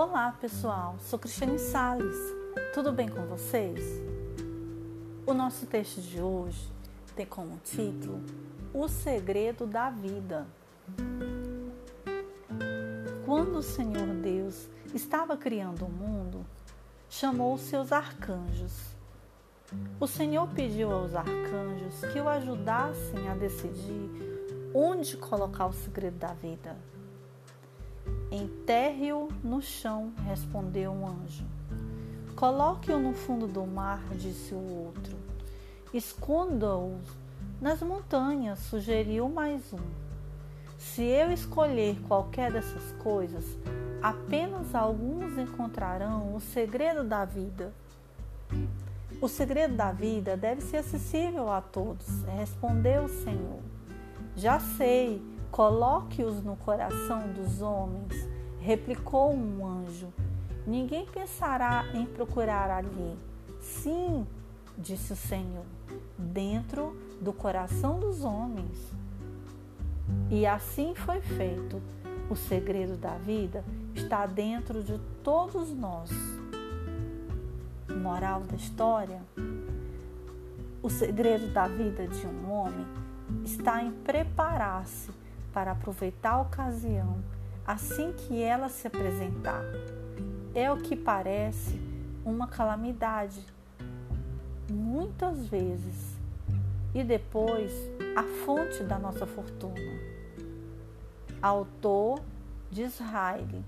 Olá pessoal, sou Cristiane Sales. Tudo bem com vocês? O nosso texto de hoje tem como título O Segredo da Vida. Quando o Senhor Deus estava criando o mundo, chamou seus arcanjos. O Senhor pediu aos arcanjos que o ajudassem a decidir onde colocar o segredo da vida. Enterre-o no chão, respondeu um anjo. Coloque-o no fundo do mar, disse o outro. Esconda-o nas montanhas, sugeriu mais um. Se eu escolher qualquer dessas coisas, apenas alguns encontrarão o segredo da vida. O segredo da vida deve ser acessível a todos, respondeu o Senhor. Já sei, Coloque-os no coração dos homens, replicou um anjo. Ninguém pensará em procurar ali. Sim, disse o Senhor, dentro do coração dos homens. E assim foi feito. O segredo da vida está dentro de todos nós. Moral da história: o segredo da vida de um homem está em preparar-se para aproveitar a ocasião assim que ela se apresentar. É o que parece uma calamidade, muitas vezes, e depois a fonte da nossa fortuna. Autor de Israel.